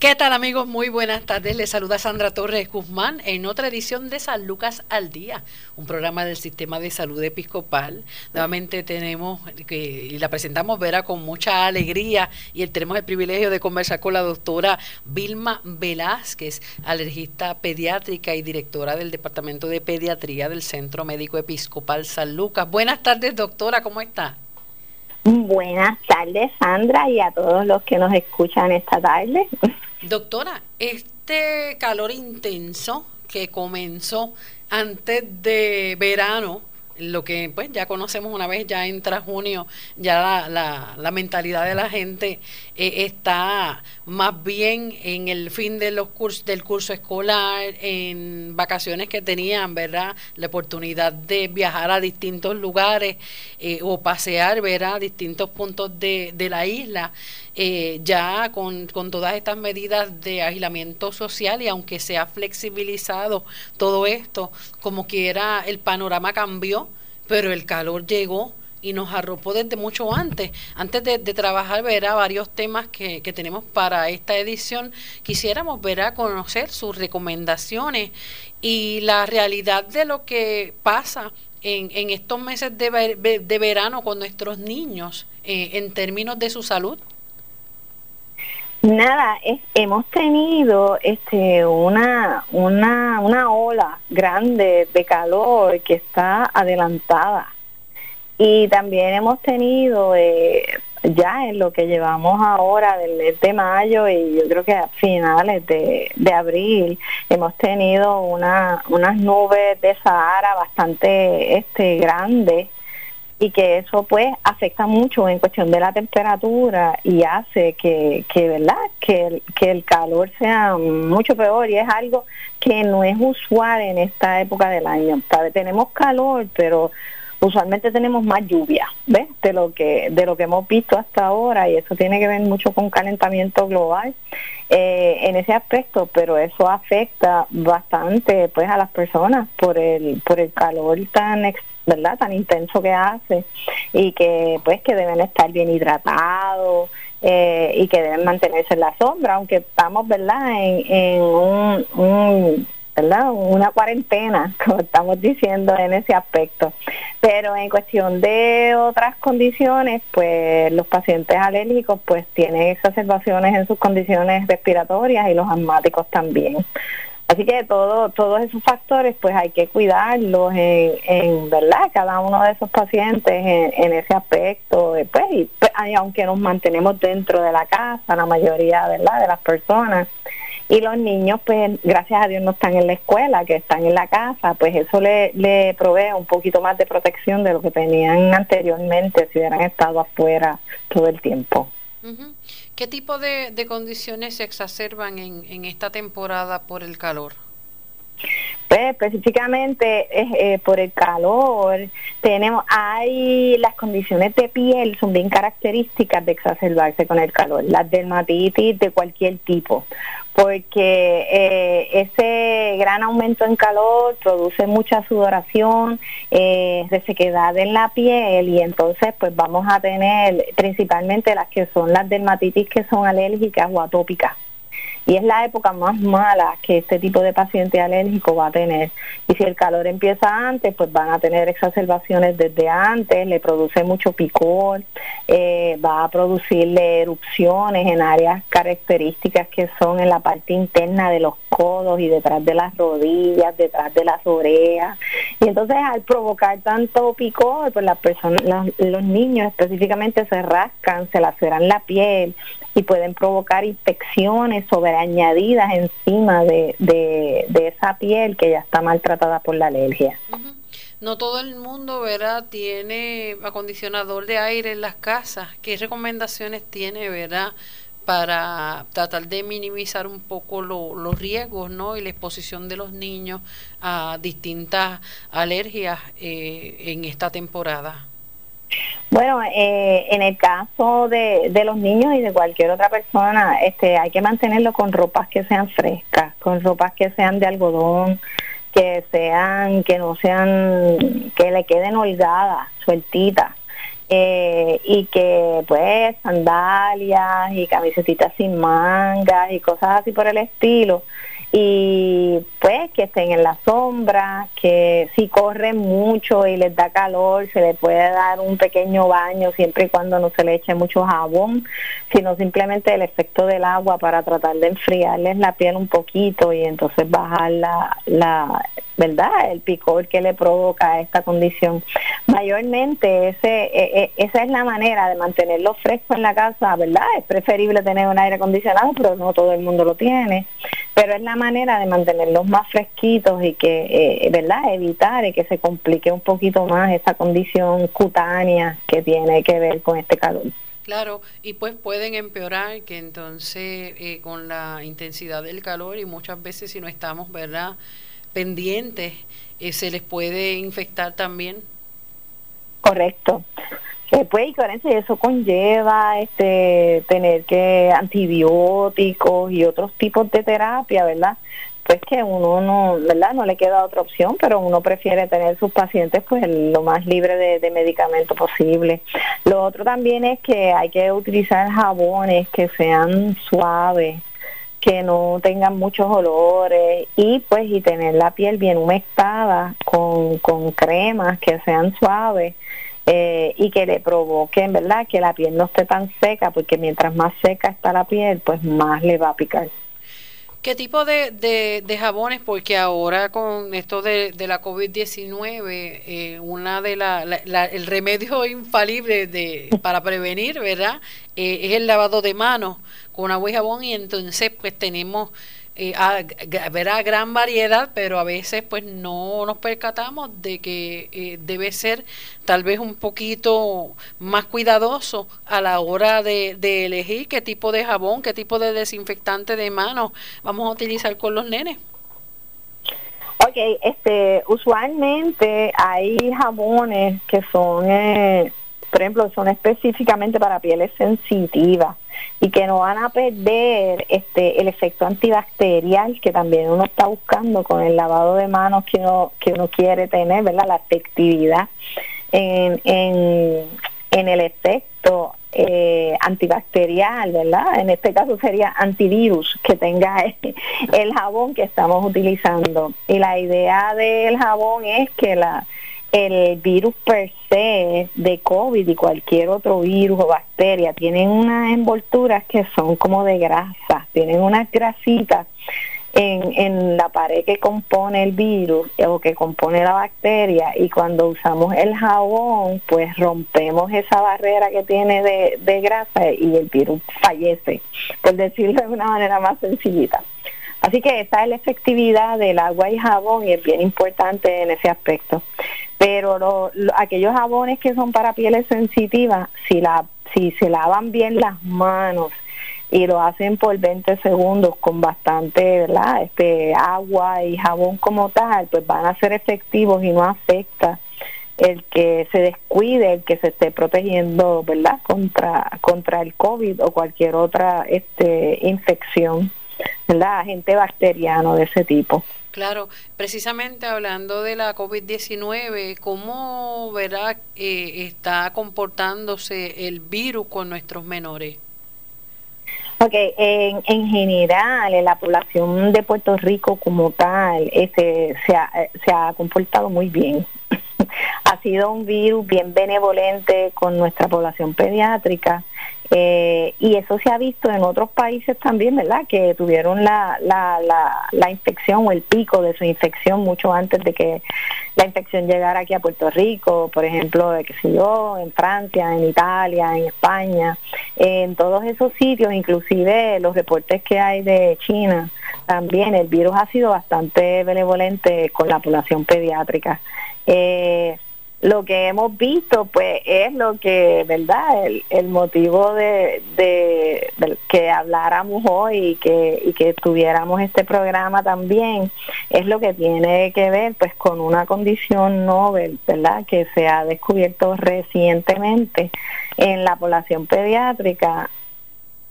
¿Qué tal amigos? Muy buenas tardes. Les saluda Sandra Torres Guzmán en otra edición de San Lucas al Día, un programa del Sistema de Salud Episcopal. Nuevamente tenemos, que, y la presentamos, Vera, con mucha alegría y tenemos el privilegio de conversar con la doctora Vilma Velázquez, alergista pediátrica y directora del Departamento de Pediatría del Centro Médico Episcopal San Lucas. Buenas tardes, doctora, ¿cómo está? Buenas tardes, Sandra, y a todos los que nos escuchan esta tarde. Doctora, este calor intenso que comenzó antes de verano, lo que pues ya conocemos una vez ya entra junio, ya la, la, mentalidad de la gente eh, está más bien en el fin de los del curso escolar, en vacaciones que tenían, ¿verdad? La oportunidad de viajar a distintos lugares eh, o pasear, ¿verdad? Distintos puntos de, de la isla. Eh, ya con, con, todas estas medidas de aislamiento social y aunque se ha flexibilizado todo esto, como quiera el panorama cambió, pero el calor llegó y nos arropó desde mucho antes. Antes de, trabajar, verá varios temas que, que, tenemos para esta edición. Quisiéramos ver a conocer sus recomendaciones y la realidad de lo que pasa en, en estos meses de, de, verano con nuestros niños eh, en términos de su salud. Nada, hemos tenido este una, una, una ola grande de calor que está adelantada. Y también hemos tenido eh, ya en lo que llevamos ahora del mes de mayo y yo creo que a finales de, de abril hemos tenido una, unas nubes de Sahara bastante este grandes y que eso pues afecta mucho en cuestión de la temperatura y hace que, que verdad que el, que el calor sea mucho peor y es algo que no es usual en esta época del año tenemos calor pero usualmente tenemos más lluvia ¿ves? de lo que de lo que hemos visto hasta ahora y eso tiene que ver mucho con calentamiento global eh, en ese aspecto pero eso afecta bastante pues a las personas por el por el calor tan ¿verdad? Tan intenso que hace y que pues que deben estar bien hidratados eh, y que deben mantenerse en la sombra, aunque estamos, ¿verdad? En, un, ¿verdad? Una cuarentena, como estamos diciendo en ese aspecto. Pero en cuestión de otras condiciones, pues los pacientes alérgicos pues tienen exacerbaciones en sus condiciones respiratorias y los asmáticos también. Así que todo, todos esos factores pues hay que cuidarlos en, verdad, cada uno de esos pacientes en, ese aspecto, pues, y, pues, aunque nos mantenemos dentro de la casa, la mayoría ¿verdad? de las personas, y los niños pues gracias a Dios no están en la escuela, que están en la casa, pues eso le provee un poquito más de protección de lo que tenían anteriormente si hubieran estado afuera todo el tiempo. ¿Qué tipo de, condiciones se exacerban en, en esta temporada por el calor? Pues específicamente eh, por el calor, tenemos, hay las condiciones de piel son bien características de exacerbarse con el calor, las dermatitis de cualquier tipo, porque eh, ese gran aumento en calor produce mucha sudoración, eh, resequedad en la piel y entonces pues vamos a tener principalmente las que son las dermatitis que son alérgicas o atópicas y es la época más mala que este tipo de paciente alérgico va a tener. Y si el calor empieza antes, pues van a tener exacerbaciones desde antes, le produce mucho picor, eh, va a producirle erupciones en áreas características que son en la parte interna de los codos y detrás de las rodillas, detrás de las orejas. Y entonces al provocar tanto picor, pues las personas, los niños específicamente se rascan, se laceran la piel, y pueden provocar infecciones sobreañadidas encima de, de, esa piel que ya está maltratada por la alergia. No todo el mundo, ¿verdad? Tiene acondicionador de aire en las casas. ¿Qué recomendaciones tiene, verdad? para tratar de minimizar un poco los riesgos ¿no? y la exposición de los niños a distintas alergias eh, en esta temporada. Bueno, eh, en el caso de, de, los niños y de cualquier otra persona, este, hay que mantenerlo con ropas que sean frescas, con ropas que sean de algodón, que sean, que no sean, que le queden holgadas, sueltitas. eh, y que pues sandalias y camisetitas sin mangas y cosas así por el estilo y pues que estén en la sombra, que si corren mucho y les da calor, se le puede dar un pequeño baño siempre y cuando no se le eche mucho jabón, sino simplemente el efecto del agua para tratar de enfriarles la piel un poquito y entonces bajar la, la ¿verdad? El picor que le provoca esta condición. Mayormente ese, e, e, esa es la manera de mantenerlo fresco en la casa, ¿verdad? Es preferible tener un aire acondicionado, pero no todo el mundo lo tiene. Pero es la manera de mantenerlos más fresquitos y que, eh, ¿verdad? Evitar que se complique un poquito más esa condición cutánea que tiene que ver con este calor. Claro, y pues pueden empeorar que entonces eh, con la intensidad del calor y muchas veces si no estamos, ¿verdad? pendientes, eh, se les puede infectar también. Correcto. Pues y eso conlleva este tener que antibióticos y otros tipos de terapia, ¿verdad? Pues que uno no, ¿verdad? No le queda otra opción, pero uno prefiere tener sus pacientes pues lo más libre de, de medicamento posible. Lo otro también es que hay que utilizar jabones que sean suaves, que no tengan muchos olores y pues y tener la piel bien humectada con, con cremas que sean suaves eh, y que le provoquen, ¿verdad? Que la piel no esté tan seca porque mientras más seca está la piel pues más le va a picar. ¿Qué tipo de, de, jabones? Porque ahora con esto de, de la COVID-19, eh, una de la, el remedio infalible de, para prevenir, ¿verdad? Eh, es el lavado de manos con agua y jabón y entonces pues tenemos eh, verá gran variedad, pero a veces pues no nos percatamos de que eh, debe ser tal vez un poquito más cuidadoso a la hora de, de, elegir qué tipo de jabón, qué tipo de desinfectante de manos vamos a utilizar con los nenes. Ok, este, usualmente hay jabones que son, eh, por ejemplo, son específicamente para pieles sensitivas y que no van a perder este el efecto antibacterial que también uno está buscando con el lavado de manos que uno que uno quiere tener verdad la efectividad en, en, en el efecto eh, antibacterial, ¿verdad? En este caso sería antivirus que tenga el jabón que estamos utilizando. Y la idea del jabón es que la, el virus per se de COVID y cualquier otro virus o bacteria tienen unas envolturas que son como de grasa, tienen unas grasitas en, en la pared que compone el virus o que compone la bacteria y cuando usamos el jabón pues rompemos esa barrera que tiene de, de grasa y el virus fallece, por decirlo de una manera más sencillita. Así que esa es la efectividad del agua y jabón y es bien importante en ese aspecto pero aquellos jabones que son para pieles sensitivas, si, la, si se lavan bien las manos y lo hacen por 20 segundos con bastante ¿verdad? Este, agua y jabón como tal, pues van a ser efectivos y no afecta el que se descuide, el que se esté protegiendo, ¿verdad? Contra contra el COVID o cualquier otra este infección, ¿verdad? Agente bacteriano de ese tipo. Claro, precisamente hablando de la COVID-19, ¿cómo verá eh, está comportándose el virus con nuestros menores? Ok, en, en general, en la población de Puerto Rico como tal, este, se, ha, se ha comportado muy bien. ha sido un virus bien benevolente con nuestra población pediátrica eh, y eso se ha visto en otros países también, ¿verdad? Que tuvieron la, la, la, infección o el pico de su infección mucho antes de que la infección llegara aquí a Puerto Rico, por ejemplo, de que sé yo, en Francia, en Italia, en España, en todos esos sitios, inclusive los reportes que hay de China, también el virus ha sido bastante benevolente con la población pediátrica. Eh, lo que hemos visto pues es lo que verdad el, motivo de, de, que habláramos hoy y que y que tuviéramos este programa también es lo que tiene que ver pues con una condición novel verdad que se ha descubierto recientemente en la población pediátrica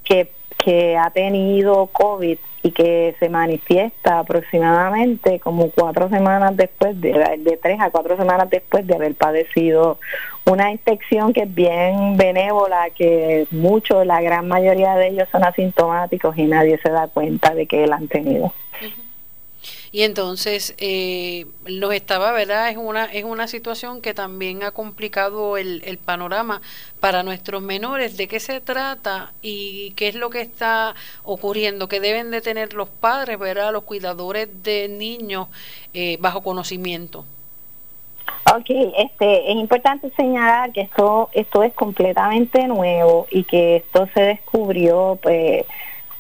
que que ha tenido COVID y que se manifiesta aproximadamente como cuatro semanas después, de, de tres a cuatro semanas después de haber padecido una infección que es bien benévola, que muchos, la gran mayoría de ellos son asintomáticos y nadie se da cuenta de que él han tenido. Y entonces eh, nos estaba, ¿verdad? Es una, es una situación que también ha complicado el, el panorama para nuestros menores. ¿De qué se trata y qué es lo que está ocurriendo? que deben de tener los padres, ¿verdad? Los cuidadores de niños eh, bajo conocimiento. Ok, este, es importante señalar que esto, esto es completamente nuevo y que esto se descubrió pues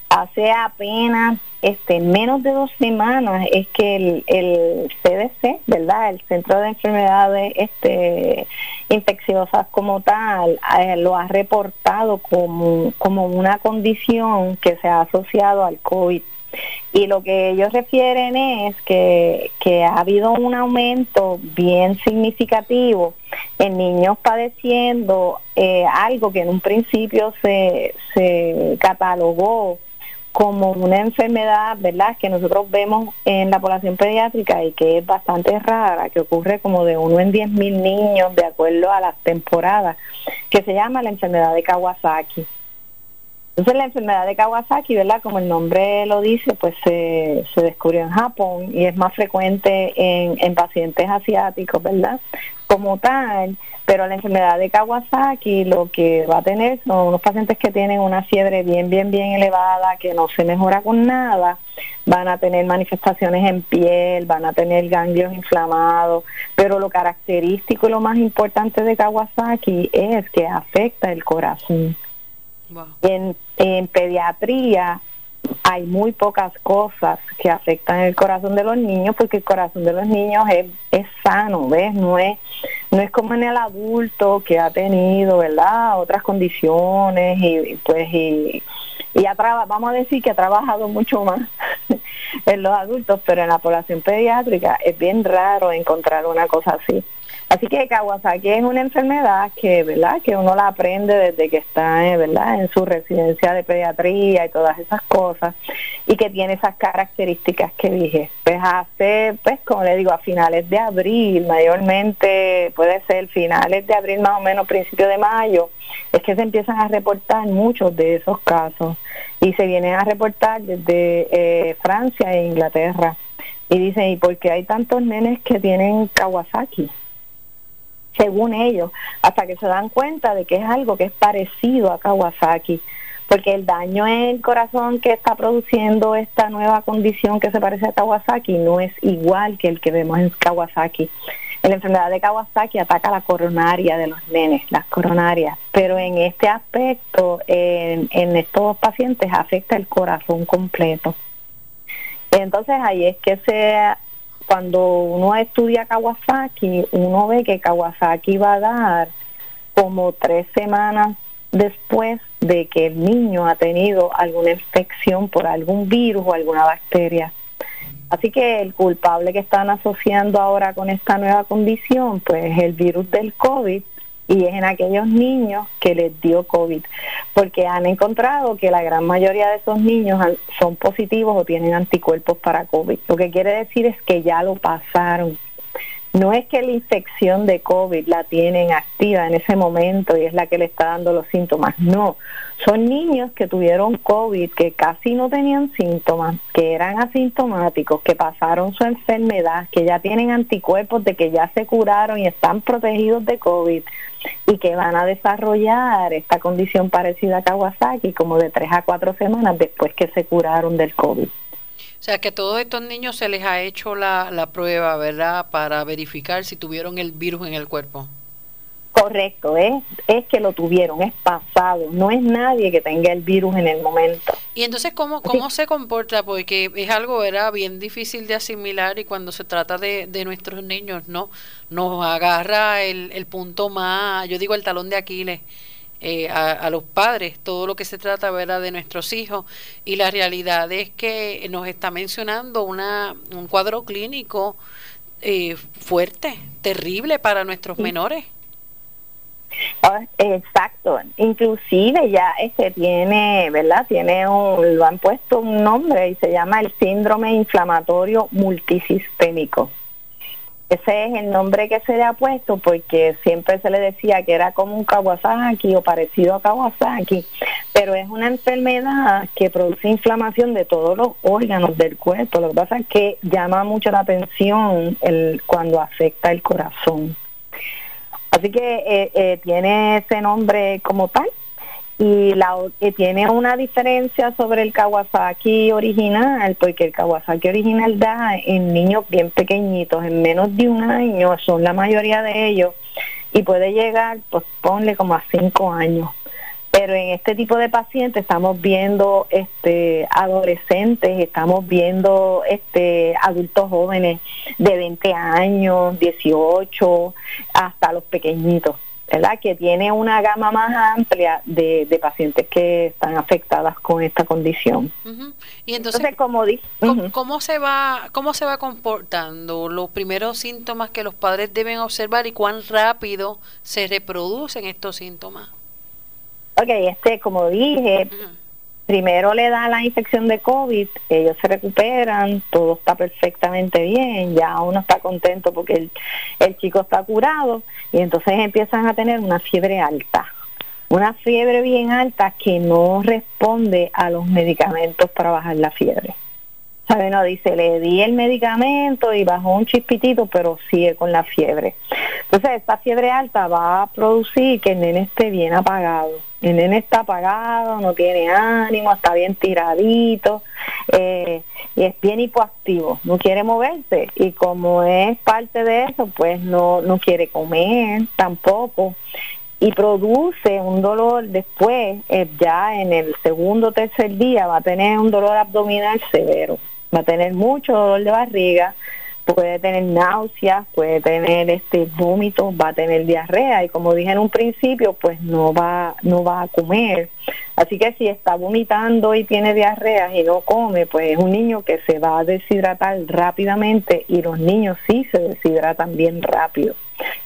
hace apenas este menos de dos semanas es que el, CDC, ¿verdad? El Centro de Enfermedades este, Infecciosas como tal, eh, lo ha reportado como, como una condición que se ha asociado al COVID. Y lo que ellos refieren es que, que ha habido un aumento bien significativo en niños padeciendo eh, algo que en un principio se, se catalogó como una enfermedad, ¿verdad?, que nosotros vemos en la población pediátrica y que es bastante rara, que ocurre como de uno en diez mil niños de acuerdo a las temporadas, que se llama la enfermedad de Kawasaki. Entonces la enfermedad de Kawasaki, ¿verdad? Como el nombre lo dice, pues se, se descubrió en Japón y es más frecuente en, en pacientes asiáticos, ¿verdad? Como tal, pero la enfermedad de Kawasaki lo que va a tener son unos pacientes que tienen una fiebre bien, bien, bien elevada, que no se mejora con nada, van a tener manifestaciones en piel, van a tener ganglios inflamados, pero lo característico y lo más importante de Kawasaki es que afecta el corazón. En, en pediatría hay muy pocas cosas que afectan el corazón de los niños porque el corazón de los niños es, es sano, ¿ves? No es, no es como en el adulto que ha tenido, ¿verdad? Otras condiciones y, pues y, y ha vamos a decir que ha trabajado mucho más en los adultos, pero en la población pediátrica es bien raro encontrar una cosa así. Así que Kawasaki es una enfermedad que, ¿verdad? Que uno la aprende desde que está, eh, ¿verdad? En su residencia de pediatría y todas esas cosas y que tiene esas características que dije. Pues hace, pues como le digo, a finales de abril, mayormente puede ser finales de abril más o menos, principio de mayo, es que se empiezan a reportar muchos de esos casos y se vienen a reportar desde eh, Francia e Inglaterra. Y dicen, ¿y por qué hay tantos nenes que tienen Kawasaki? Según ellos, hasta que se dan cuenta de que es algo que es parecido a Kawasaki, porque el daño en el corazón que está produciendo esta nueva condición que se parece a Kawasaki no es igual que el que vemos en Kawasaki. La enfermedad de Kawasaki ataca la coronaria de los nenes, las coronarias, pero en este aspecto, en, en estos pacientes afecta el corazón completo. Entonces ahí es que se cuando uno estudia Kawasaki, uno ve que Kawasaki va a dar como tres semanas después de que el niño ha tenido alguna infección por algún virus o alguna bacteria. Así que el culpable que están asociando ahora con esta nueva condición, pues es el virus del COVID y es en aquellos niños que les dio COVID, porque han encontrado que la gran mayoría de esos niños son positivos o tienen anticuerpos para COVID. Lo que quiere decir es que ya lo pasaron. No es que la infección de COVID la tienen activa en ese momento y es la que le está dando los síntomas, no, son niños que tuvieron COVID, que casi no tenían síntomas, que eran asintomáticos, que pasaron su enfermedad, que ya tienen anticuerpos de que ya se curaron y están protegidos de COVID y que van a desarrollar esta condición parecida a Kawasaki como de tres a cuatro semanas después que se curaron del COVID. O sea, que a todos estos niños se les ha hecho la, la prueba, ¿verdad? Para verificar si tuvieron el virus en el cuerpo. Correcto, es, es que lo tuvieron, es pasado, no es nadie que tenga el virus en el momento. Y entonces, ¿cómo, cómo se comporta? Porque es algo era bien difícil de asimilar y cuando se trata de, de nuestros niños, ¿no? Nos agarra el, el punto más, yo digo el talón de Aquiles eh, a, los padres todo lo que se trata ¿verdad? de nuestros hijos y la realidad es que nos está mencionando una, un cuadro clínico eh, fuerte, terrible para nuestros menores. Ah, exacto, inclusive ya este tiene, ¿verdad? Tiene un, lo han puesto un nombre y se llama el síndrome inflamatorio multisistémico. Ese es el nombre que se le ha puesto porque siempre se le decía que era como un Kawasaki o parecido a Kawasaki, pero es una enfermedad que produce inflamación de todos los órganos del cuerpo. Lo que pasa es que llama mucho la atención el, cuando afecta el corazón. Así que eh, eh, tiene ese nombre como tal y la eh, tiene una diferencia sobre el Kawasaki original, porque el Kawasaki original da en niños bien pequeñitos, en menos de un año, son la mayoría de ellos, y puede llegar, pues ponle como a cinco años. Pero en este tipo de pacientes estamos viendo este adolescentes, estamos viendo este adultos jóvenes de 20 años, 18, hasta los pequeñitos. ¿verdad? que tiene una gama más amplia de, pacientes que están afectadas con esta condición. Y entonces, como ¿cómo, se va cómo se va comportando los primeros síntomas que los padres deben observar y cuán rápido se reproducen estos síntomas? Ok, este, como dije, primero le da la infección de COVID, ellos se recuperan, todo está perfectamente bien, ya uno está contento porque el, chico está curado y entonces empiezan a tener una fiebre alta, una fiebre bien alta que no responde a los medicamentos para bajar la fiebre. ¿Sabe? No, dice, le di el medicamento y bajó un chispitito, pero sigue con la fiebre. Entonces, esta fiebre alta va a producir que el nene esté bien apagado el nene está apagado, no tiene ánimo, está bien tiradito eh, y es bien hipoactivo, no quiere moverse y como es parte de eso, pues no, no quiere comer tampoco y produce un dolor después, eh, ya en el segundo o tercer día va a tener un dolor abdominal severo, va a tener mucho dolor de barriga, puede tener náuseas, puede tener este vómitos, va a tener diarrea y como dije en un principio, pues no va no va a comer. Así que si está vomitando y tiene diarrea y no come, pues es un niño que se va a deshidratar rápidamente y los niños sí se deshidratan bien rápido.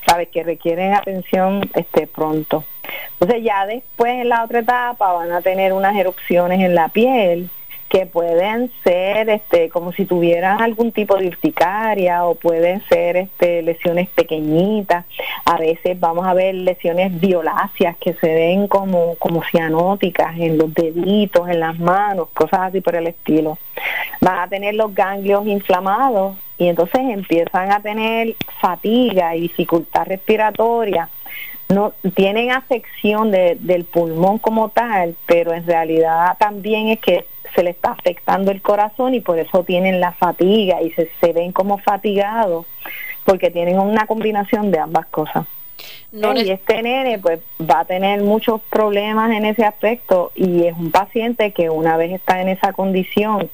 Sabes que requieren atención este pronto. Entonces ya después en la otra etapa van a tener unas erupciones en la piel que pueden ser este como si tuvieran algún tipo de urticaria o pueden ser este lesiones pequeñitas. A veces vamos a ver lesiones violáceas que se ven como como cianóticas en los deditos en las manos cosas así por el estilo. Van a tener los ganglios inflamados y entonces empiezan a tener fatiga y dificultad respiratoria no tienen afección del pulmón como tal, pero en realidad también es que se le está afectando el corazón y por eso tienen la fatiga y se, se ven como fatigados porque tienen una combinación de ambas cosas. No y este nene pues va a tener muchos problemas en ese aspecto y es un paciente que una vez está en esa condición,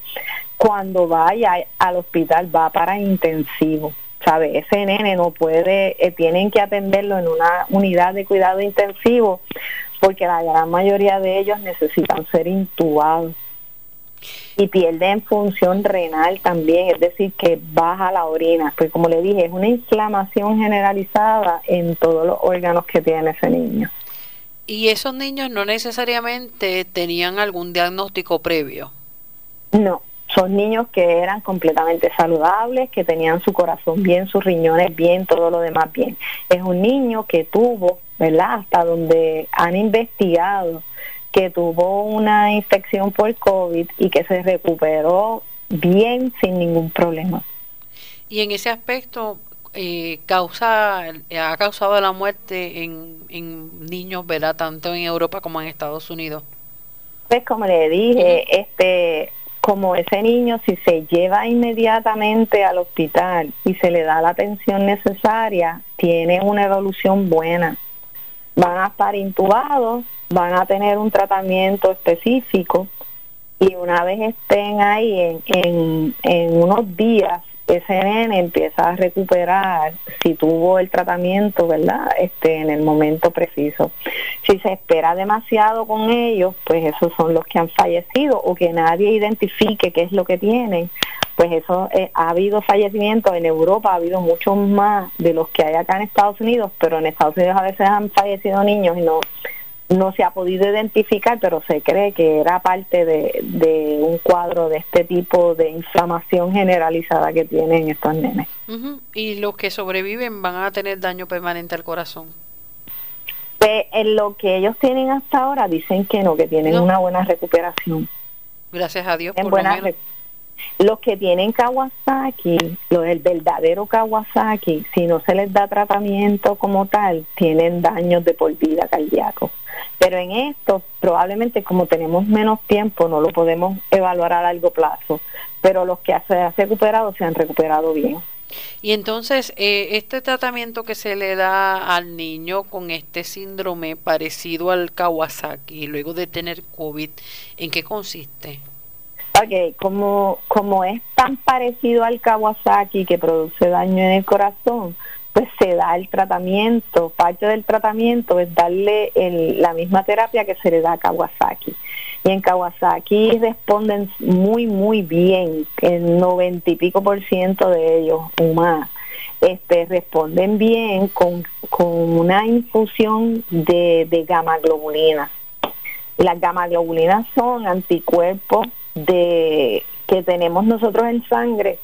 cuando vaya al hospital va para intensivo. ¿Sabe? Ese nene no puede, eh, tienen que atenderlo en una unidad de cuidado intensivo porque la gran mayoría de ellos necesitan ser intubados y pierden función renal también, es decir, que baja la orina, pues como le dije, es una inflamación generalizada en todos los órganos que tiene ese niño. ¿Y esos niños no necesariamente tenían algún diagnóstico previo? No, son niños que eran completamente saludables, que tenían su corazón bien, sus riñones bien, todo lo demás bien. Es un niño que tuvo, ¿verdad? Hasta donde han investigado que tuvo una infección por COVID y que se recuperó bien sin ningún problema. Y en ese aspecto, eh, causa, ha causado la muerte en, en niños, ¿verdad? Tanto en Europa como en Estados Unidos. Pues como le dije, este como ese niño si se lleva inmediatamente al hospital y se le da la atención necesaria, tiene una evolución buena. Van a estar intubados van a tener un tratamiento específico y una vez estén ahí en, en, en unos días ese nene empieza a recuperar si tuvo el tratamiento, ¿verdad? Este, en el momento preciso. Si se espera demasiado con ellos, pues esos son los que han fallecido o que nadie identifique qué es lo que tienen, pues eso eh, ha habido fallecimientos en Europa, ha habido muchos más de los que hay acá en Estados Unidos, pero en Estados Unidos a veces han fallecido niños y no no se ha podido identificar, pero se cree que era parte de, de un cuadro de este tipo de inflamación generalizada que tienen estos nenes. ¿Y los que sobreviven van a tener daño permanente al corazón? Pues, en lo que ellos tienen hasta ahora dicen que no, que tienen una buena recuperación. Gracias a Dios. por buena los que tienen Kawasaki, los del verdadero Kawasaki, si no se les da tratamiento como tal, tienen daños de por vida cardíaco. Pero en esto, probablemente como tenemos menos tiempo, no lo podemos evaluar a largo plazo. Pero los que se han recuperado se han recuperado bien. Y entonces, eh, este tratamiento que se le da al niño con este síndrome parecido al Kawasaki, luego de tener COVID, ¿en qué consiste? Ok, como, como es tan parecido al Kawasaki que produce daño en el corazón, pues se da el tratamiento. Parte del tratamiento es darle la misma terapia que se le da a Kawasaki. Y en Kawasaki responden muy, muy bien, el noventa y pico por ciento de ellos más. Este, responden bien con, con una infusión de, de gamma globulina. Las gamma globulinas son anticuerpos de que tenemos nosotros en sangre,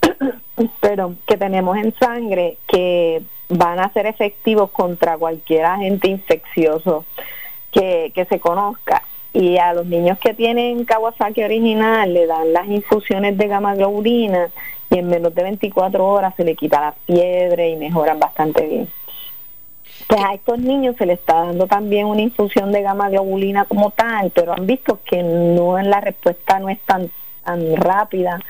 pero que tenemos en sangre que van a ser efectivos contra cualquier agente infeccioso que, que se conozca. Y a los niños que tienen Kawasaki original le dan las infusiones de gamma globulina y en menos de 24 horas se le quita la fiebre y mejoran bastante bien. Pues a estos niños se les está dando también una infusión de gamma globulina como tal, pero han visto que no en la respuesta no es tan, tan rápida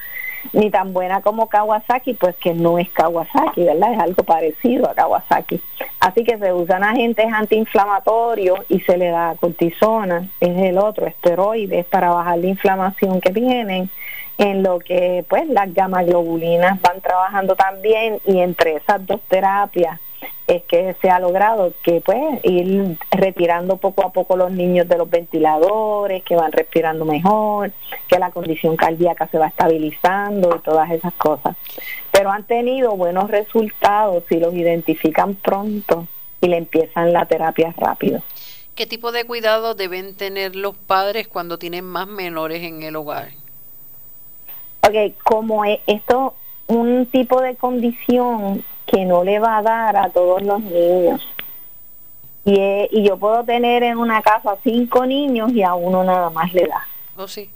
ni tan buena como Kawasaki, pues que no es Kawasaki, ¿verdad? Es algo parecido a Kawasaki. Así que se usan agentes antiinflamatorios y se le da cortisona, es el otro, esteroides, para bajar la inflamación que tienen, en lo que pues las gamma globulinas van trabajando también y entre esas dos terapias es que se ha logrado que pues ir retirando poco a poco los niños de los ventiladores, que van respirando mejor, que la condición cardíaca se va estabilizando y todas esas cosas. Pero han tenido buenos resultados si los identifican pronto y le empiezan la terapia rápido. ¿Qué tipo de cuidado deben tener los padres cuando tienen más menores en el hogar? Ok, como es esto un tipo de condición que no le va a dar a todos los niños. Y, y yo puedo tener en una casa cinco niños y a uno nada más le da. Oh, sí.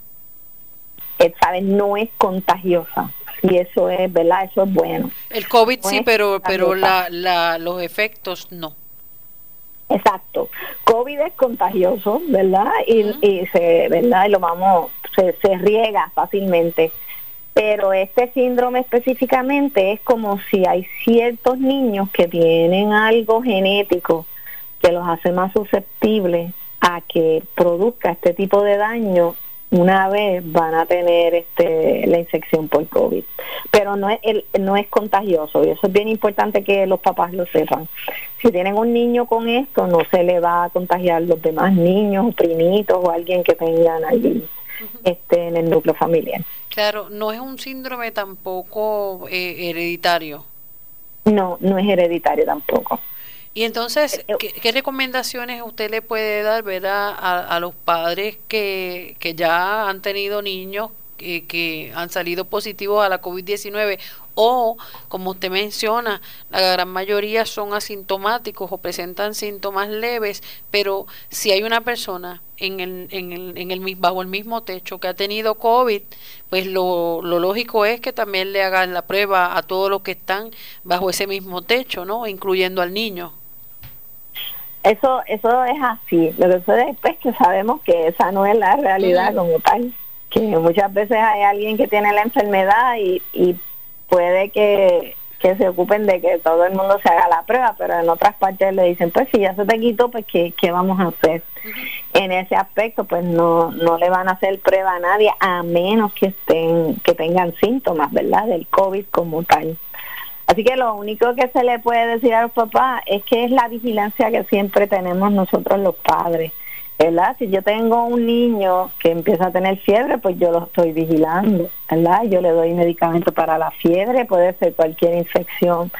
Eh, ¿Sabes? No es contagiosa. Y eso es, ¿verdad? Eso es bueno. El COVID sí, pero, pero la, la, los efectos no. Exacto. COVID es contagioso, ¿verdad? Y, y se, ¿verdad? Y lo vamos, se, se riega fácilmente pero este síndrome específicamente es como si hay ciertos niños que tienen algo genético que los hace más susceptibles a que produzca este tipo de daño una vez van a tener este la infección por COVID. Pero no es el, no es contagioso y eso es bien importante que los papás lo sepan. Si tienen un niño con esto, no se le va a contagiar los demás niños primitos o alguien que tengan allí este, en el núcleo familiar. Claro, no es un síndrome tampoco eh, hereditario. No, no es hereditario tampoco. Y entonces, eh, eh, ¿qué, recomendaciones usted le puede dar ¿verdad? A, a los padres que, que ya han tenido niños que han salido positivos a la COVID-19 o, como usted menciona, la gran mayoría son asintomáticos o presentan síntomas leves, pero si hay una persona en el, en el, en el, bajo el mismo techo que ha tenido COVID, pues lo, lo lógico es que también le hagan la prueba a todos los que están bajo ese mismo techo, ¿no? Incluyendo al niño. Eso, eso es así. Lo que sucede es pues, que sabemos que esa no es la realidad como tal que muchas veces hay alguien que tiene la enfermedad y, y puede que, se ocupen de que todo el mundo se haga la prueba, pero en otras partes le dicen, pues si ya se te quitó, pues ¿qué, qué vamos a hacer? En ese aspecto, pues no, no le van a hacer prueba a nadie, a menos que estén, que tengan síntomas, ¿verdad? Del COVID como tal. Así que lo único que se le puede decir a los papás es que es la vigilancia que siempre tenemos nosotros los padres ¿verdad? Si yo tengo un niño que empieza a tener fiebre, pues yo lo estoy vigilando, ¿verdad? Yo le doy medicamento para la fiebre, puede ser cualquier infección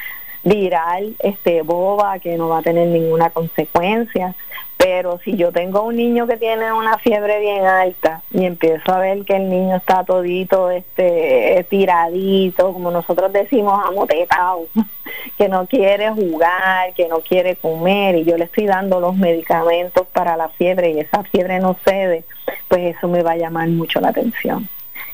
viral, este, boba, que no va a tener ninguna consecuencia. Pero si yo tengo un niño que tiene una fiebre bien alta y empiezo a ver que el niño está todito este tiradito, como nosotros decimos, amotetado, que no quiere jugar, que no quiere comer y yo le estoy dando los medicamentos para la fiebre y esa fiebre no cede, pues eso me va a llamar mucho la atención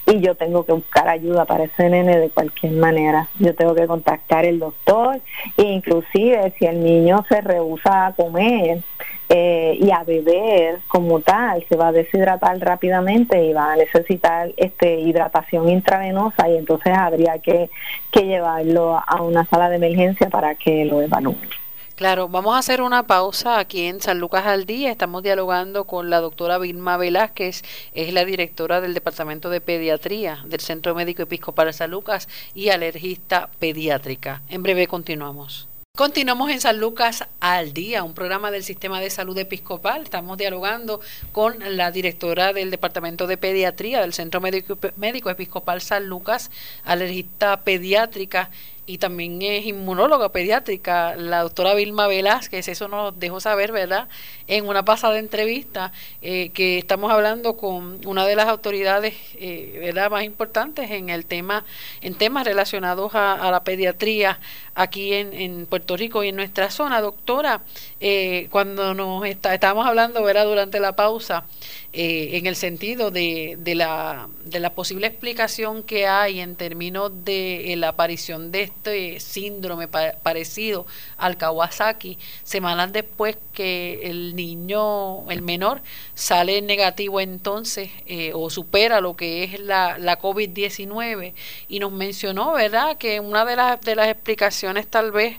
y yo tengo que buscar ayuda para ese nene de cualquier manera. Yo tengo que contactar el doctor e inclusive si el niño se rehúsa a comer eh, y a beber como tal, se va a deshidratar rápidamente y va a necesitar este hidratación intravenosa y entonces habría que, que llevarlo a una sala de emergencia para que lo evalúen. Claro, vamos a hacer una pausa aquí en San Lucas al Día. Estamos dialogando con la doctora Vilma Velázquez, es la directora del Departamento de Pediatría del Centro Médico Episcopal San Lucas y alergista pediátrica. En breve continuamos. Continuamos en San Lucas al día, un programa del Sistema de Salud Episcopal. Estamos dialogando con la directora del Departamento de Pediatría del Centro Médico, Médico Episcopal San Lucas, alergista pediátrica y también es inmunóloga pediátrica, la doctora Vilma Velázquez, eso nos dejó saber, ¿verdad? En una pasada entrevista eh, que estamos hablando con una de las autoridades, eh, ¿verdad? Más importantes en el tema, en temas relacionados a, la pediatría aquí en, en, Puerto Rico y en nuestra zona. Doctora, eh, cuando nos está, estábamos hablando, ¿verdad? Durante la pausa, en el sentido de, de, la, de la posible explicación que hay en términos de la aparición de este síndrome parecido al Kawasaki, semanas después que el niño, el menor, sale negativo entonces eh, o supera lo que es la, la COVID-19 y nos mencionó, ¿verdad?, que una de, las de las explicaciones tal vez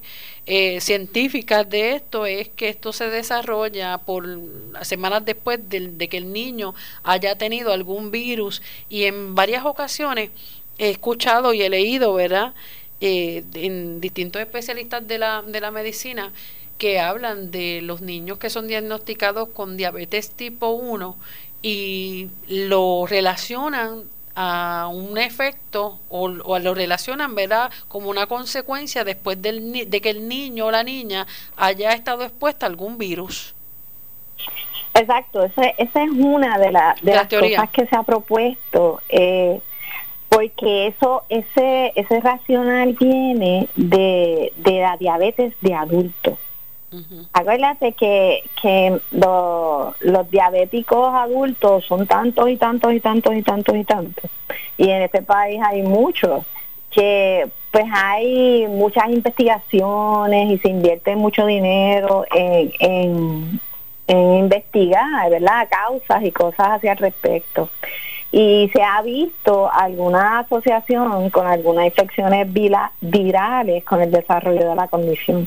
eh, científicas de esto es que esto se desarrolla por semanas después de, de, que el niño haya tenido algún virus y en varias ocasiones he escuchado y he leído, ¿verdad? eh, en distintos especialistas de la, de la medicina que hablan de los niños que son diagnosticados con diabetes tipo 1 y lo relacionan a un efecto o, lo relacionan, ¿verdad?, como una consecuencia después del, de que el niño o la niña haya estado expuesta a algún virus. Exacto, esa, esa es una de, la, de, las cosas que se ha propuesto. Eh, porque eso ese ese racional viene de, de la diabetes de adultos. Acuérdate que, que los diabéticos adultos son tantos y tantos y tantos y tantos y tantos. Y en este país hay muchos que pues hay muchas investigaciones y se invierte mucho dinero en, en, en investigar, ¿verdad? Causas y cosas hacia al respecto y se ha visto alguna asociación con algunas infecciones virales con el desarrollo de la condición.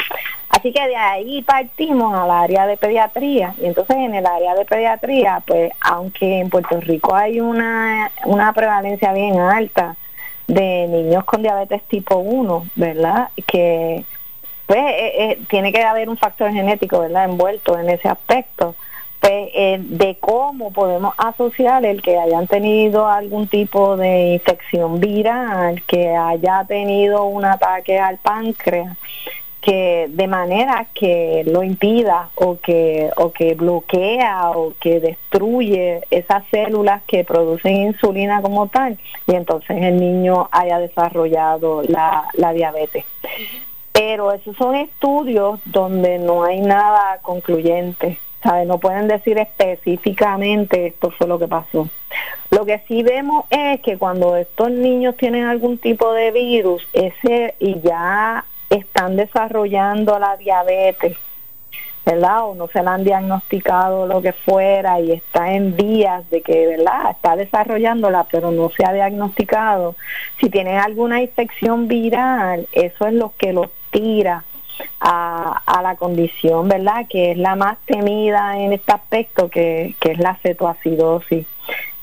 Así que de ahí partimos al área de pediatría y entonces en el área de pediatría, pues aunque en Puerto Rico hay una, una prevalencia bien alta de niños con diabetes tipo 1, ¿verdad? Que pues eh, eh, tiene que haber un factor genético, ¿verdad? Envuelto en ese aspecto pues, eh, de cómo podemos asociar el que hayan tenido algún tipo de infección viral, que haya tenido un ataque al páncreas, que de manera que lo impida o que o que bloquea o que destruye esas células que producen insulina como tal y entonces el niño haya desarrollado la, la diabetes. Pero esos son estudios donde no hay nada concluyente no pueden decir específicamente esto fue lo que pasó. Lo que sí vemos es que cuando estos niños tienen algún tipo de virus, ese y ya están desarrollando la diabetes, ¿verdad? O no se la han diagnosticado lo que fuera y está en vías de que, ¿verdad? Está desarrollándola, pero no se ha diagnosticado. Si tienen alguna infección viral, eso es lo que los tira a, a, la condición, ¿verdad? Que es la más temida en este aspecto, que, que es la cetoacidosis.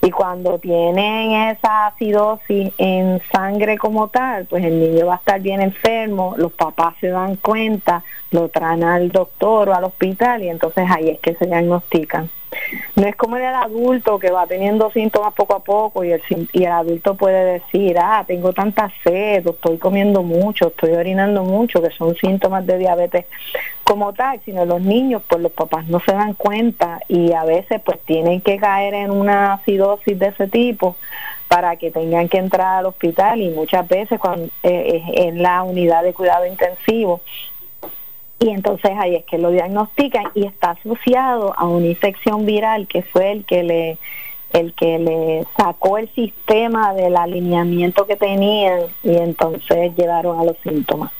Y cuando tienen esa acidosis en sangre como tal, pues el niño va a estar bien enfermo, los papás se dan cuenta, lo traen al doctor o al hospital y entonces ahí es que se diagnostican. No es como el adulto que va teniendo síntomas poco a poco y el, y el adulto puede decir, ah, tengo tanta sed, estoy comiendo mucho, estoy orinando mucho, que son síntomas de diabetes como tal, sino los niños, pues los papás no se dan cuenta y a veces pues tienen que caer en una acidosis de ese tipo para que tengan que entrar al hospital y muchas veces cuando eh, en la unidad de cuidado intensivo y entonces ahí es que lo diagnostican y está asociado a una infección viral que fue el que le el que le sacó el sistema del alineamiento que tenían y entonces llegaron a los síntomas.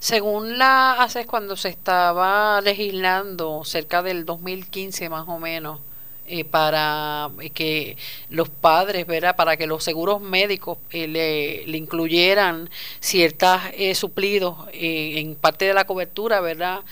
Según la haces cuando se estaba legislando cerca del 2015 más o menos, eh, para que los padres, ¿verdad? Para que los seguros médicos eh, le, incluyeran ciertos eh, suplidos en parte de la cobertura, ¿verdad?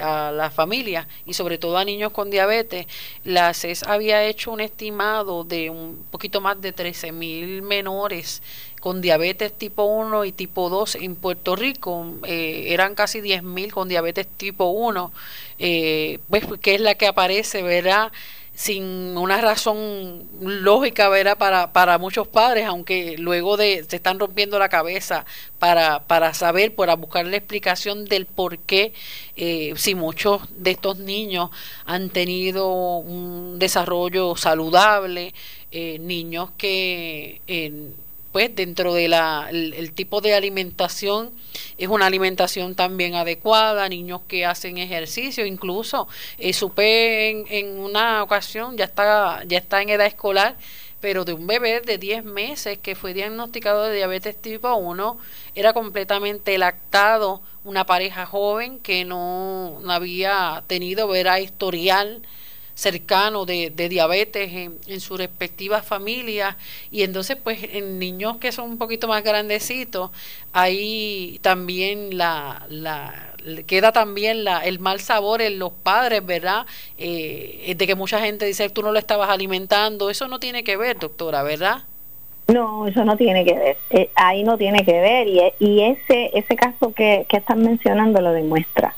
a las familias y sobre todo a niños con diabetes, la CES había hecho un estimado de un poquito más de 13 mil menores con diabetes tipo 1 y tipo 2 en Puerto Rico, eran casi 10 mil con diabetes tipo 1, pues que es la que aparece, ¿verdad? Sin una razón lógica ¿verdad? Para, para muchos padres, aunque luego de se están rompiendo la cabeza para, para saber, para buscar la explicación del por qué, eh, si muchos de estos niños han tenido un desarrollo saludable, eh, niños que pues dentro de la el, tipo de alimentación es una alimentación también adecuada niños que hacen ejercicio incluso eh, supe en, una ocasión ya está ya está en edad escolar pero de un bebé de 10 meses que fue diagnosticado de diabetes tipo 1 era completamente lactado una pareja joven que no, no había tenido vera historial cercano de, de diabetes en, en sus respectivas familias. Y entonces pues en niños que son un poquito más grandecitos ahí también la, la queda también la, el mal sabor en los padres, ¿verdad? Eh, de que mucha gente dice tú no lo estabas alimentando, eso no tiene que ver, doctora, ¿verdad? No, eso no tiene que ver, eh, ahí no tiene que ver. Y, y ese ese caso que, que están mencionando lo demuestra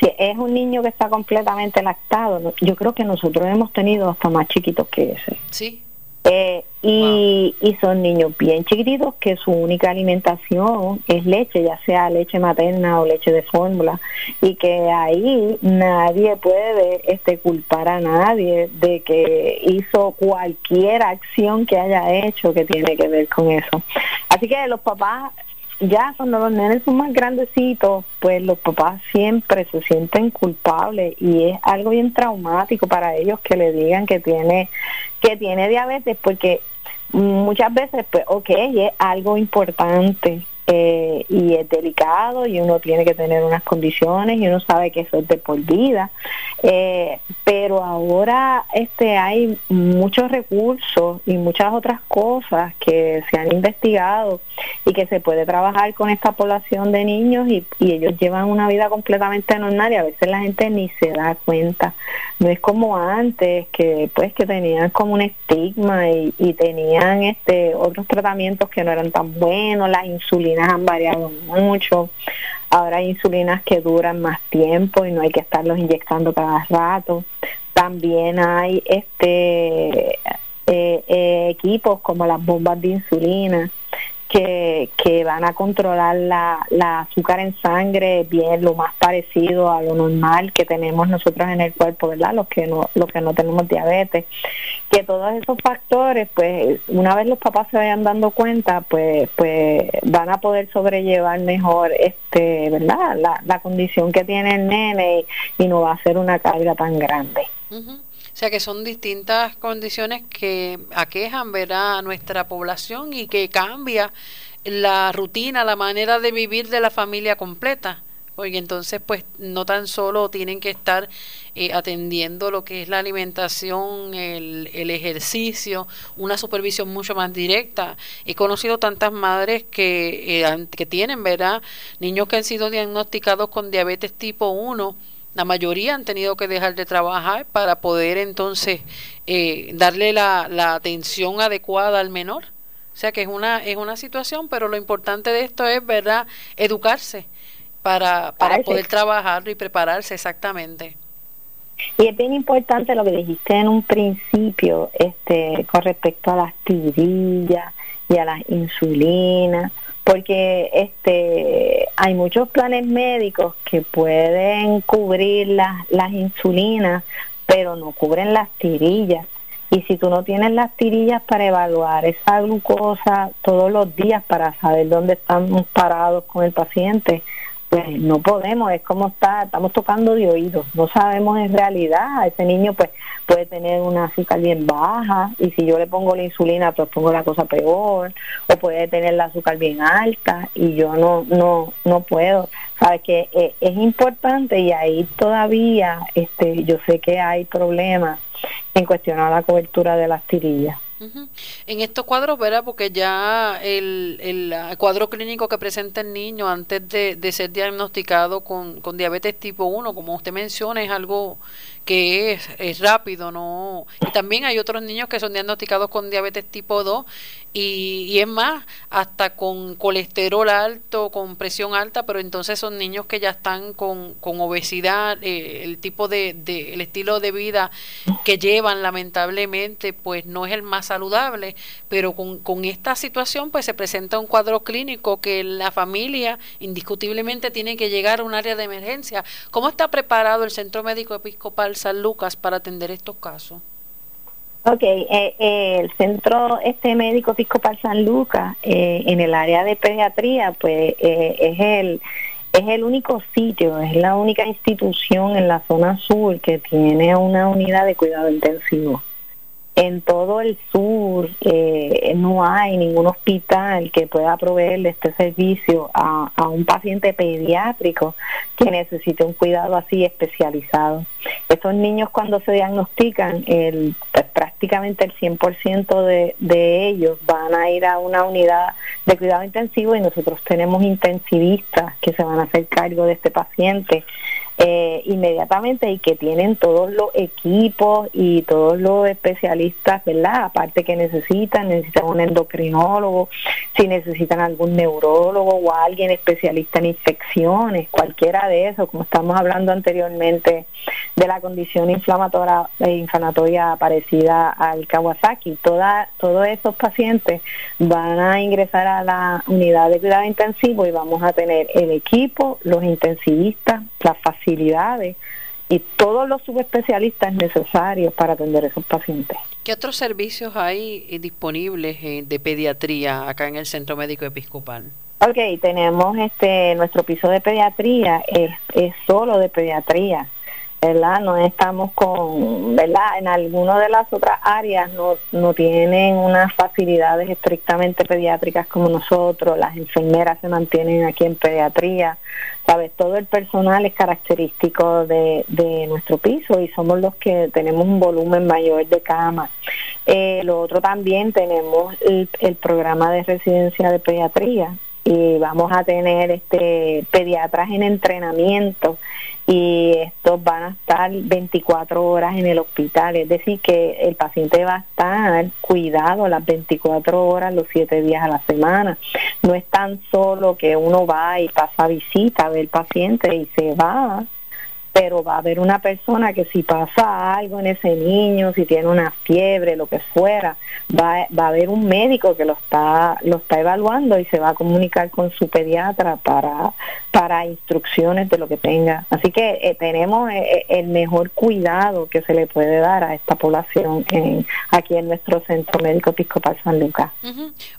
si es un niño que está completamente lactado, yo creo que nosotros hemos tenido hasta más chiquitos que ese. Sí. Eh, y, y son niños bien chiquititos que su única alimentación es leche, ya sea leche materna o leche de fórmula, y que ahí nadie puede este, culpar a nadie de que hizo cualquier acción que haya hecho que tiene que ver con eso. Así que los papás ya cuando los nenes son más grandecitos, pues los papás siempre se sienten culpables y es algo bien traumático para ellos que le digan que tiene que tiene diabetes porque muchas veces pues ok es algo importante eh, y es delicado y uno tiene que tener unas condiciones y uno sabe que eso es de por vida. Eh, pero ahora este hay muchos recursos y muchas otras cosas que se han investigado y que se puede trabajar con esta población de niños y, ellos llevan una vida completamente normal y a veces la gente ni se da cuenta. No es como antes que pues que tenían como un estigma y, y tenían este otros tratamientos que no eran tan buenos las insulinas han variado mucho. Ahora hay insulinas que duran más tiempo y no hay que estarlos inyectando cada rato. También hay este eh, eh, equipos como las bombas de insulina que, que van a controlar la, la azúcar en sangre bien lo más parecido a lo normal que tenemos nosotros en el cuerpo, ¿verdad? Los que no, los que no tenemos diabetes. Que todos esos factores, pues, una vez los papás se vayan dando cuenta, pues, pues van a poder sobrellevar mejor este, ¿verdad? La, la condición que tiene el nene y, no va a ser una carga tan grande. Sea que son distintas condiciones que aquejan ¿verdad? a nuestra población y que cambia la rutina, la manera de vivir de la familia completa. Porque entonces, pues, no tan solo tienen que estar eh, atendiendo lo que es la alimentación, el, el, ejercicio, una supervisión mucho más directa. He conocido tantas madres que, eh, que tienen, ¿verdad? Niños que han sido diagnosticados con diabetes tipo 1 la mayoría han tenido que dejar de trabajar para poder entonces eh, darle la, la, atención adecuada al menor. O sea que es una, es una situación, pero lo importante de esto es, ¿verdad?, educarse para, para poder trabajar y prepararse exactamente. Y es bien importante lo que dijiste en un principio, este, con respecto a las tirillas y a las insulinas, porque este, hay muchos planes médicos que pueden cubrir las, las insulinas, pero no cubren las tirillas. Y si tú no tienes las tirillas para evaluar esa glucosa todos los días para saber dónde estamos parados con el paciente, pues no podemos, es como está, estamos tocando de oídos, no sabemos en realidad, ese niño pues puede tener una azúcar bien baja y si yo le pongo la insulina pues pongo la cosa peor, o puede tener la azúcar bien alta y yo no, no, no puedo, sabes que es importante y ahí todavía este, yo sé que hay problemas en cuestionar la cobertura de las tirillas. En estos cuadros, ¿verdad? Porque ya el, el, cuadro clínico que presenta el niño antes de, de ser diagnosticado con, con, diabetes tipo 1, como usted menciona, es algo que es, es rápido, ¿no? Y también hay otros niños que son diagnosticados con diabetes tipo 2 y, y, es más, hasta con colesterol alto, con presión alta, pero entonces son niños que ya están con, con obesidad, eh, el tipo de, de, el estilo de vida que llevan lamentablemente, pues no es el más saludable, pero con, con esta situación pues se presenta un cuadro clínico que la familia indiscutiblemente tiene que llegar a un área de emergencia. ¿Cómo está preparado el Centro Médico Episcopal San Lucas para atender estos casos? Ok, eh, eh, el centro este médico episcopal San Lucas eh, en el área de pediatría, pues es el es el único sitio, es la única institución en la zona sur que tiene una unidad de cuidado intensivo en todo el sur no hay ningún hospital que pueda proveerle este servicio a, un paciente pediátrico que necesite un cuidado así especializado. Estos niños cuando se diagnostican, prácticamente el 100% de, de ellos van a ir a una unidad de cuidado intensivo y nosotros tenemos intensivistas que se van a hacer cargo de este paciente eh, inmediatamente y que tienen todos los equipos y todos los especialistas, ¿verdad? Aparte que necesitan, necesitan un endocrinólogo, si necesitan algún neurólogo o alguien especialista en infecciones, cualquiera de esos, como estamos hablando anteriormente de la condición inflamatoria, e inflamatoria parecida al Kawasaki, toda, todos esos pacientes van a ingresar a la unidad de cuidado intensivo y vamos a tener el equipo, los intensivistas, las facilidades y todos los subespecialistas necesarios para atender a esos pacientes. ¿Qué otros servicios hay eh, disponibles eh, de pediatría acá en el Centro Médico Episcopal? Ok, tenemos este nuestro piso de pediatría, es, es solo de pediatría. ¿Verdad? No estamos con, ¿verdad? En algunas de las otras áreas no, no tienen unas facilidades estrictamente pediátricas como nosotros, las enfermeras se mantienen aquí en pediatría, ¿sabes? Todo el personal es característico de, de nuestro piso y somos los que tenemos un volumen mayor de camas. Eh, lo otro también tenemos el, el programa de residencia de pediatría y vamos a tener este pediatras en entrenamiento y estos van a estar 24 horas en el hospital, es decir, que el paciente va a estar cuidado las 24 horas, los 7 días a la semana. No es tan solo que uno va y pasa visita a ver el paciente y se va, pero va a haber una persona que si pasa algo en ese niño, si tiene una fiebre, lo que fuera, va, va a haber un médico que lo está, lo está evaluando y se va a comunicar con su pediatra para, para instrucciones de lo que tenga. Así que eh, tenemos eh, eh, el mejor cuidado que se le puede dar a esta población aquí en nuestro Centro Médico Episcopal San Lucas.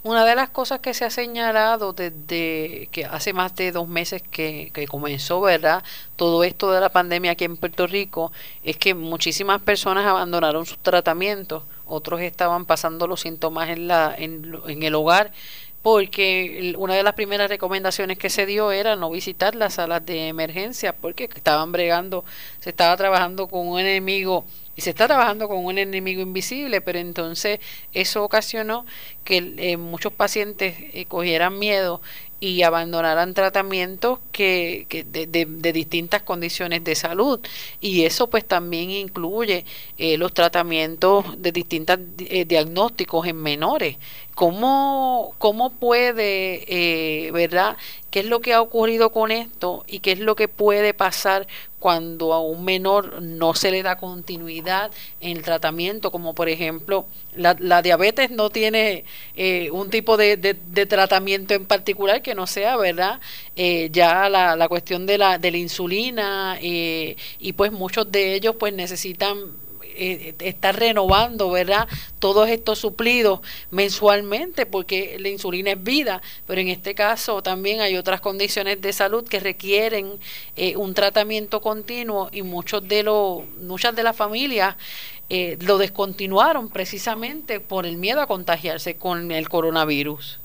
Una de las cosas que se ha señalado desde que hace más de dos meses que, que comenzó, ¿verdad? Todo esto de la pandemia aquí en Puerto Rico es que muchísimas personas abandonaron sus tratamientos, otros estaban pasando los síntomas en, la, en, en el hogar porque una de las primeras recomendaciones que se dio era no visitar las salas de emergencia porque estaban bregando, se estaba trabajando con un enemigo y se está trabajando con un enemigo invisible, pero entonces eso ocasionó que eh, muchos pacientes eh, cogieran miedo y abandonaran tratamientos que, que de, de, de, distintas condiciones de salud. Y eso pues también incluye eh, los tratamientos de distintos eh, diagnósticos en menores. Cómo cómo puede eh, verdad qué es lo que ha ocurrido con esto y qué es lo que puede pasar cuando a un menor no se le da continuidad en el tratamiento, como por ejemplo la, diabetes no tiene eh, un tipo de, de, tratamiento en particular que no sea, ¿verdad? Eh, ya la, la, cuestión de la, de la insulina eh, y pues muchos de ellos pues necesitan eh, estar renovando, ¿verdad? Todos estos suplidos mensualmente, porque la insulina es vida, pero en este caso también hay otras condiciones de salud que requieren eh, un tratamiento continuo y muchos de los, muchas de las familias eh, lo descontinuaron precisamente por el miedo a contagiarse con el coronavirus.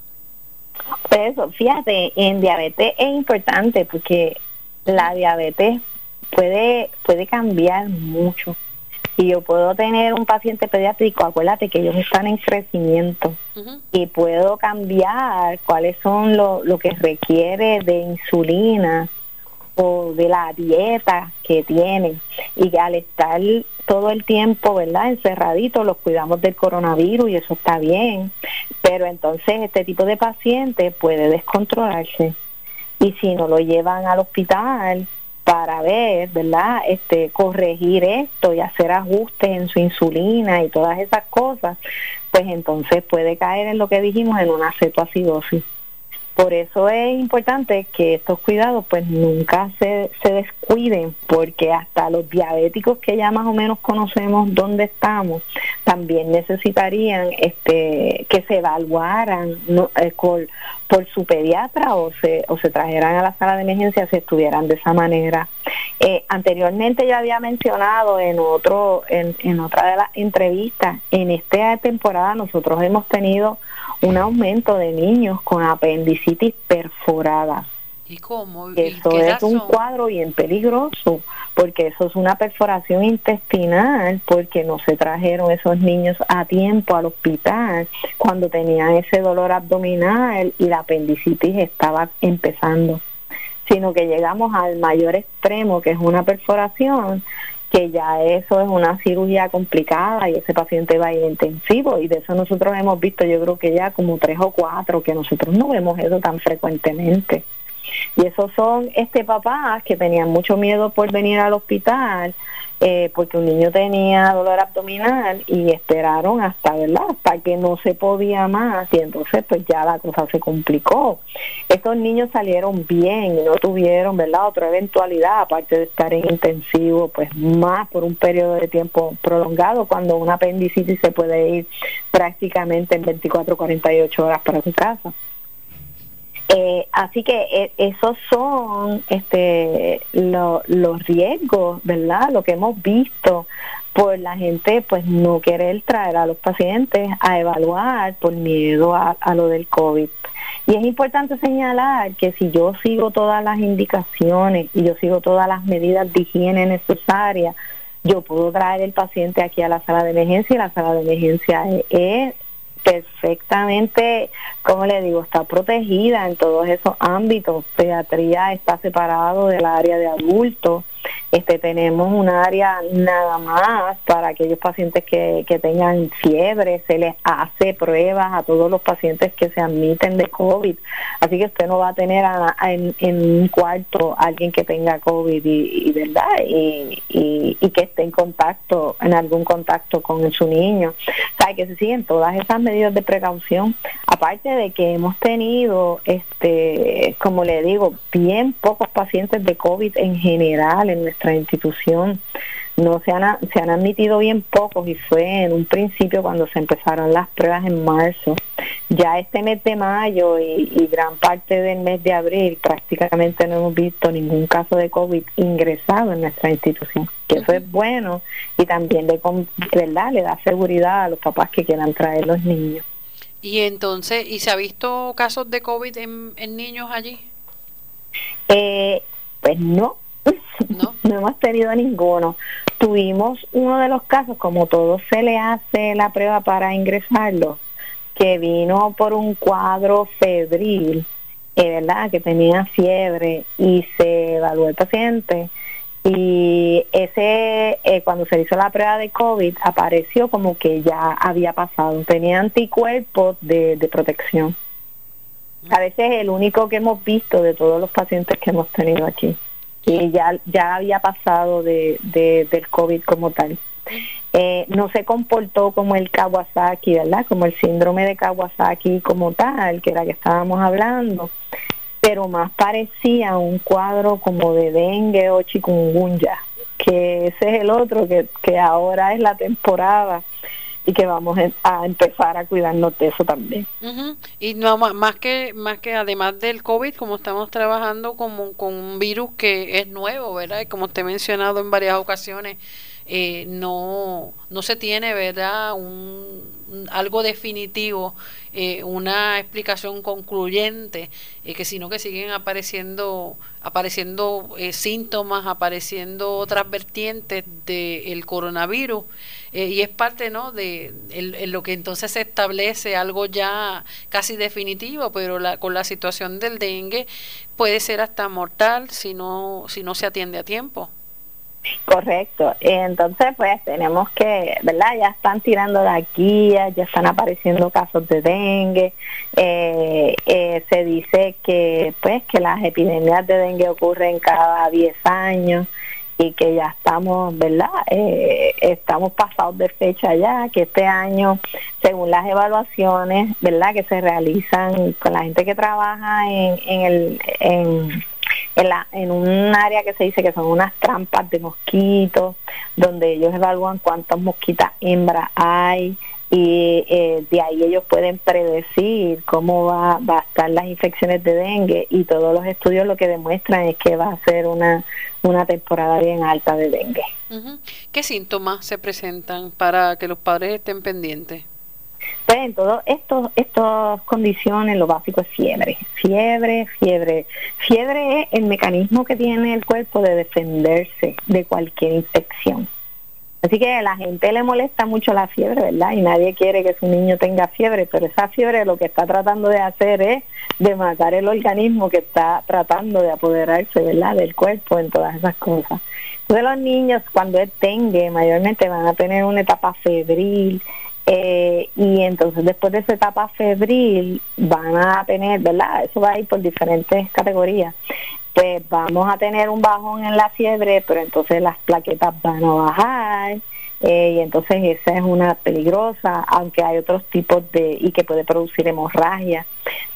Eso, fíjate, en diabetes es importante porque la diabetes puede, puede cambiar mucho si yo puedo tener un paciente pediátrico, acuérdate que ellos están en crecimiento. Y puedo cambiar cuáles son lo, lo que requiere de insulina o de la dieta que tienen y que al estar todo el tiempo, ¿verdad? Encerraditos, los cuidamos del coronavirus y eso está bien, pero entonces este tipo de paciente puede descontrolarse. Y si no lo llevan al hospital, para ver, ¿verdad? Este, corregir esto y hacer ajustes en su insulina y todas esas cosas, pues entonces puede caer en lo que dijimos en una cetoacidosis. Por eso es importante que estos cuidados pues nunca se, se descuiden, porque hasta los diabéticos que ya más o menos conocemos dónde estamos, también necesitarían este que se evaluaran no, eh, por, su pediatra o se, o se trajeran a la sala de emergencia si estuvieran de esa manera. Eh, anteriormente ya había mencionado en otro en, en otra de las entrevistas, en esta temporada nosotros hemos tenido un aumento de niños con apendicitis perforada. ¿Y cómo? Eso es un cuadro bien peligroso, porque eso es una perforación intestinal, porque no se trajeron esos niños a tiempo al hospital cuando tenían ese dolor abdominal y la apendicitis estaba empezando, sino que llegamos al mayor extremo, que es una perforación, que ya eso es una cirugía complicada y ese paciente va a ir intensivo. Y de eso nosotros hemos visto yo creo que ya como tres o cuatro que nosotros no vemos eso tan frecuentemente. Y esos son este papás que tenían mucho miedo por venir al hospital eh, porque un niño tenía dolor abdominal y esperaron hasta, ¿verdad? Hasta que no se podía más y entonces pues ya la cosa se complicó. Estos niños salieron bien y no tuvieron, ¿verdad? Otra eventualidad, aparte de estar en intensivo, pues más por un periodo de tiempo prolongado, cuando una apendicitis se puede ir prácticamente en 24, 48 horas para su casa. Eh, así que eh, esos son este, los riesgos, ¿verdad? Lo que hemos visto por la gente, pues no querer traer a los pacientes a evaluar por miedo a, a lo del COVID. Y es importante señalar que si yo sigo todas las indicaciones y yo sigo todas las medidas de higiene necesarias, yo puedo traer el paciente aquí a la sala de emergencia y la sala de emergencia es perfectamente, como le digo, está protegida en todos esos ámbitos. Pediatría está separado del área de adultos este, tenemos un área nada más para aquellos pacientes que, que tengan fiebre, se les hace pruebas a todos los pacientes que se admiten de COVID, así que usted no va a tener en, un cuarto alguien que tenga COVID y, verdad y, y, que esté en contacto, en algún contacto con su niño, o sea que se siguen todas esas medidas de precaución, aparte de que hemos tenido, este, como le digo, bien pocos pacientes de COVID en general en nuestra institución no se han, se han admitido bien pocos y fue en un principio cuando se empezaron las pruebas en marzo. Ya este mes de mayo y, gran parte del mes de abril prácticamente no hemos visto ningún caso de COVID ingresado en nuestra institución, que eso es bueno y también le, ¿verdad? le da seguridad a los papás que quieran traer los niños. Y entonces, ¿y se ha visto casos de COVID en, en niños allí? Eh, pues no, no. hemos tenido ninguno. Tuvimos uno de los casos, como todo se le hace la prueba para ingresarlo, que vino por un cuadro febril, eh, ¿verdad? Que tenía fiebre y se evaluó el paciente. Y ese, eh, cuando se hizo la prueba de COVID, apareció como que ya había pasado. Tenía anticuerpos de, de protección. A veces es el único que hemos visto de todos los pacientes que hemos tenido aquí. Y ya, ya había pasado de, del COVID como tal. Eh, no se comportó como el Kawasaki, ¿verdad? Como el síndrome de Kawasaki como tal, que era que estábamos hablando, pero más parecía un cuadro como de dengue o chikungunya, que ese es el otro que, que ahora es la temporada y que vamos a empezar a cuidarnos de eso también. Y no más que más que además del COVID, como estamos trabajando como, con un virus que es nuevo, ¿verdad? Y como te he mencionado en varias ocasiones, eh, no, no se tiene, ¿verdad? Un, algo definitivo, eh, una explicación concluyente, eh, que sino que siguen apareciendo, apareciendo síntomas, apareciendo otras vertientes del coronavirus. Eh, y es parte no de lo que entonces se establece algo ya casi definitivo pero la, con la situación del dengue puede ser hasta mortal si no si no se atiende a tiempo Correcto. Entonces, pues tenemos que, ¿verdad? Ya están tirando de aquí, ya están apareciendo casos de dengue. Eh, eh, se dice que, pues, que las epidemias de dengue ocurren cada 10 años y que ya estamos, ¿verdad? Eh, estamos pasados de fecha ya, que este año, según las evaluaciones, ¿verdad? Que se realizan con la gente que trabaja en, en el... En, en, la, en un área que se dice que son unas trampas de mosquitos, donde ellos evalúan cuántas mosquitas hembras hay, y eh, de ahí ellos pueden predecir cómo va, va, a estar las infecciones de dengue y todos los estudios lo que demuestran es que va a ser una, una temporada bien alta de dengue. ¿Qué síntomas se presentan para que los padres estén pendientes? Pues en todas estas condiciones lo básico es fiebre, fiebre, fiebre. Fiebre es el mecanismo que tiene el cuerpo de defenderse de cualquier infección. Así que a la gente le molesta mucho la fiebre, ¿verdad? Y nadie quiere que su niño tenga fiebre, pero esa fiebre lo que está tratando de hacer es de matar el organismo que está tratando de apoderarse, ¿verdad? Del cuerpo en todas esas cosas. Entonces los niños cuando es dengue mayormente van a tener una etapa febril eh, y entonces después de esa etapa febril van a tener, ¿verdad? Eso va a ir por diferentes categorías pues vamos a tener un bajón en la fiebre, pero entonces las plaquetas van a bajar. Eh, y entonces esa es una peligrosa, aunque hay otros tipos de, y que puede producir hemorragia,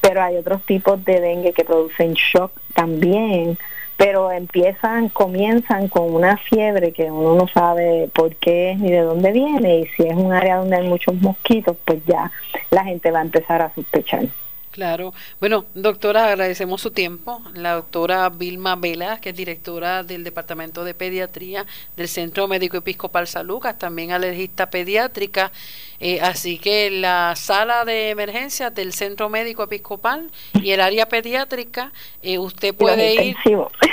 pero hay otros tipos de dengue que producen shock también, pero empiezan, comienzan con una fiebre que uno no sabe por qué es ni de dónde viene, y si es un área donde hay muchos mosquitos, pues ya la gente va a empezar a sospechar. Claro. Bueno, doctora, agradecemos su tiempo. La doctora Vilma Vela, que es directora del Departamento de Pediatría del Centro Médico Episcopal San Lucas, también alergista pediátrica. Eh, así que la sala de emergencias del Centro Médico Episcopal y el área pediátrica, eh, usted puede ir.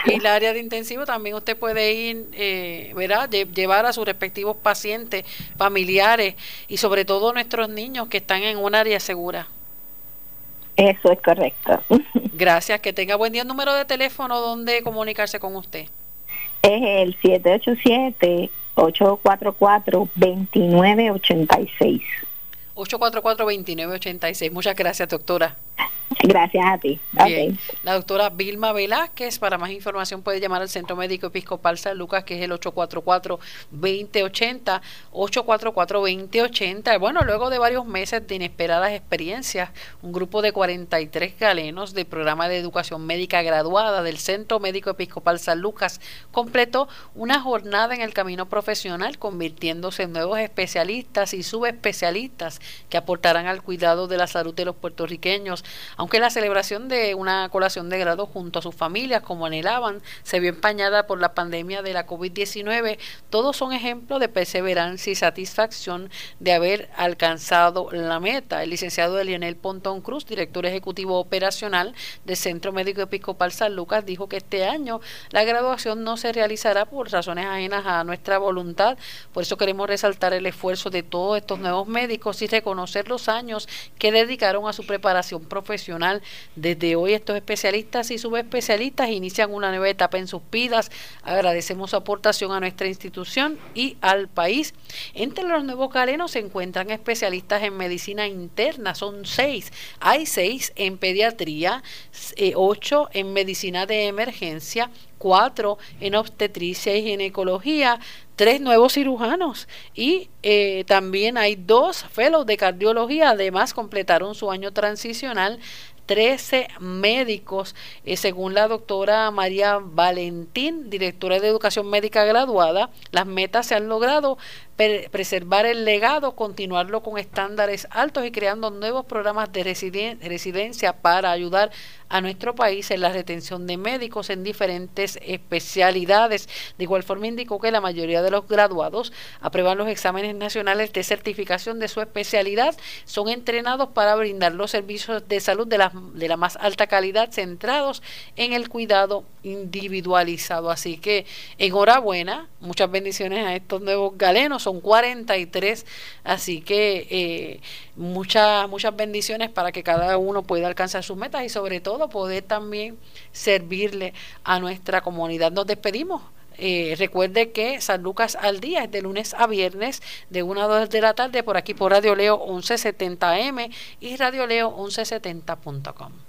Y el área de intensivo también usted puede ir, eh, ¿verdad? llevar a sus respectivos pacientes, familiares y sobre todo nuestros niños que están en un área segura. Eso es correcto. Gracias, que tenga buen día. número de teléfono donde comunicarse con usted? Es el 787-844-2986. 844-2986. Muchas gracias, doctora. Gracias a ti. La doctora Vilma Velázquez, para más información puede llamar al Centro Médico Episcopal San Lucas, que es el 844-2080, 844-2080. Bueno, luego de varios meses de inesperadas experiencias, un grupo de 43 galenos del programa de educación médica graduada del Centro Médico Episcopal San Lucas completó una jornada en el camino profesional, convirtiéndose en nuevos especialistas y subespecialistas que aportarán al cuidado de la salud de los puertorriqueños aunque la celebración de una colación de grado junto a sus familias, como anhelaban, se vio empañada por la pandemia de la COVID-19, todos son ejemplos de perseverancia y satisfacción de haber alcanzado la meta. El licenciado Lionel Pontón Cruz, director ejecutivo operacional del Centro Médico Episcopal San Lucas, dijo que este año la graduación no se realizará por razones ajenas a nuestra voluntad. Por eso queremos resaltar el esfuerzo de todos estos nuevos médicos y reconocer los años que dedicaron a su preparación profesional desde hoy estos especialistas y subespecialistas inician una nueva etapa en sus vidas. Agradecemos su aportación a nuestra institución y al país. Entre los nuevos galenos se encuentran especialistas en medicina interna, son seis. Hay seis en pediatría, eh, ocho en medicina de emergencia, cuatro en obstetricia y ginecología, tres nuevos cirujanos y eh, también hay dos fellows de cardiología, además completaron su año transicional 13 médicos, eh, según la doctora María Valentín, directora de Educación Médica graduada. Las metas se han logrado preservar el legado, continuarlo con estándares altos y creando nuevos programas de residencia para ayudar a nuestro país en la retención de médicos en diferentes especialidades. De igual forma indicó que la mayoría de los graduados aprueban los exámenes nacionales de certificación de su especialidad, son entrenados para brindar los servicios de salud de la, de la más alta calidad centrados en el cuidado individualizado. Así que enhorabuena, muchas bendiciones a estos nuevos galenos, son 43, así que eh, muchas, muchas bendiciones para que cada uno pueda alcanzar sus metas y sobre todo poder también servirle a nuestra comunidad. Nos despedimos. Eh, recuerde que San Lucas al día es de lunes a viernes de 1 a 2 de la tarde por aquí por Radio Leo 1170M y Radio Leo 1170.com.